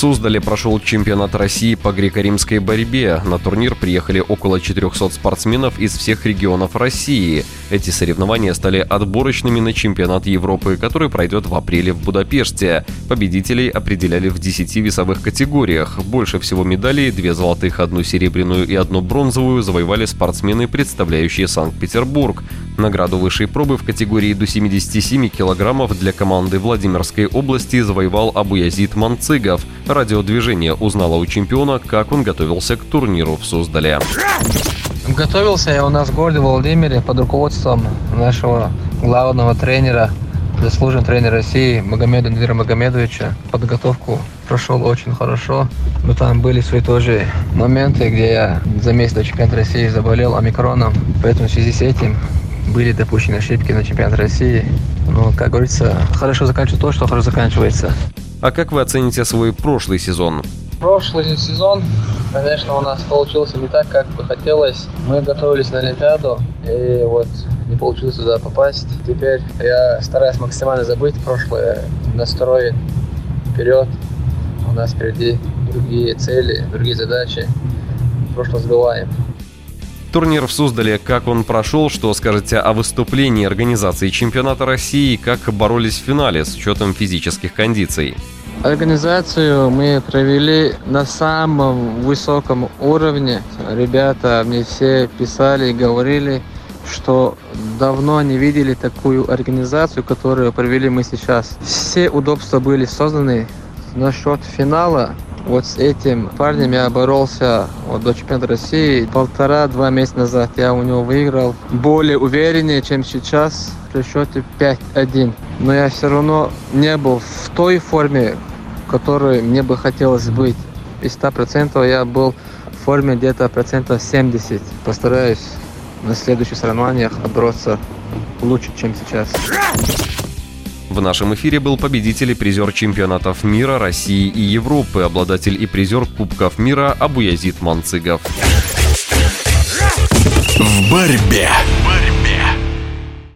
Суздале прошел чемпионат России по греко-римской борьбе. На турнир приехали около 400 спортсменов из всех регионов России. Эти соревнования стали отборочными на чемпионат Европы, который пройдет в апреле в Будапеште. Победителей определяли в 10 весовых категориях. Больше всего медалей, две золотых, одну серебряную и одну бронзовую, завоевали спортсмены, представляющие Санкт-Петербург. Награду высшей пробы в категории до 77 килограммов для команды Владимирской области завоевал Абуязид Манцыгов. Радиодвижение узнало у чемпиона, как он готовился к турниру в Суздале. Готовился я у нас в городе Владимире под руководством нашего главного тренера, заслуженный тренер России Магомеда Надира Магомедовича. Подготовку прошел очень хорошо. Но там были свои тоже моменты, где я за месяц до чемпионата России заболел омикроном. Поэтому в связи с этим были допущены ошибки на чемпионат России. Но, как говорится, хорошо заканчивается то, что хорошо заканчивается. А как вы оцените свой прошлый сезон? Прошлый сезон, конечно, у нас получился не так, как бы хотелось. Мы готовились на Олимпиаду, и вот не получилось туда попасть. Теперь я стараюсь максимально забыть прошлое, настрой вперед. У нас впереди другие цели, другие задачи. Прошлое сбиваем. Турнир в Суздале, как он прошел, что скажете о выступлении организации чемпионата России, как боролись в финале с учетом физических кондиций? Организацию мы провели на самом высоком уровне. Ребята мне все писали и говорили, что давно не видели такую организацию, которую провели мы сейчас. Все удобства были созданы. Насчет финала, вот с этим парнем я боролся вот, до чемпионата России полтора-два месяца назад. Я у него выиграл более увереннее, чем сейчас при счете 5-1. Но я все равно не был в той форме, которой мне бы хотелось быть. Из 100% я был в форме где-то процентов 70. Постараюсь на следующих соревнованиях бороться лучше, чем сейчас. В нашем эфире был победитель и призер чемпионатов мира, России и Европы, обладатель и призер Кубков мира Абуязид Манцыгов. В борьбе.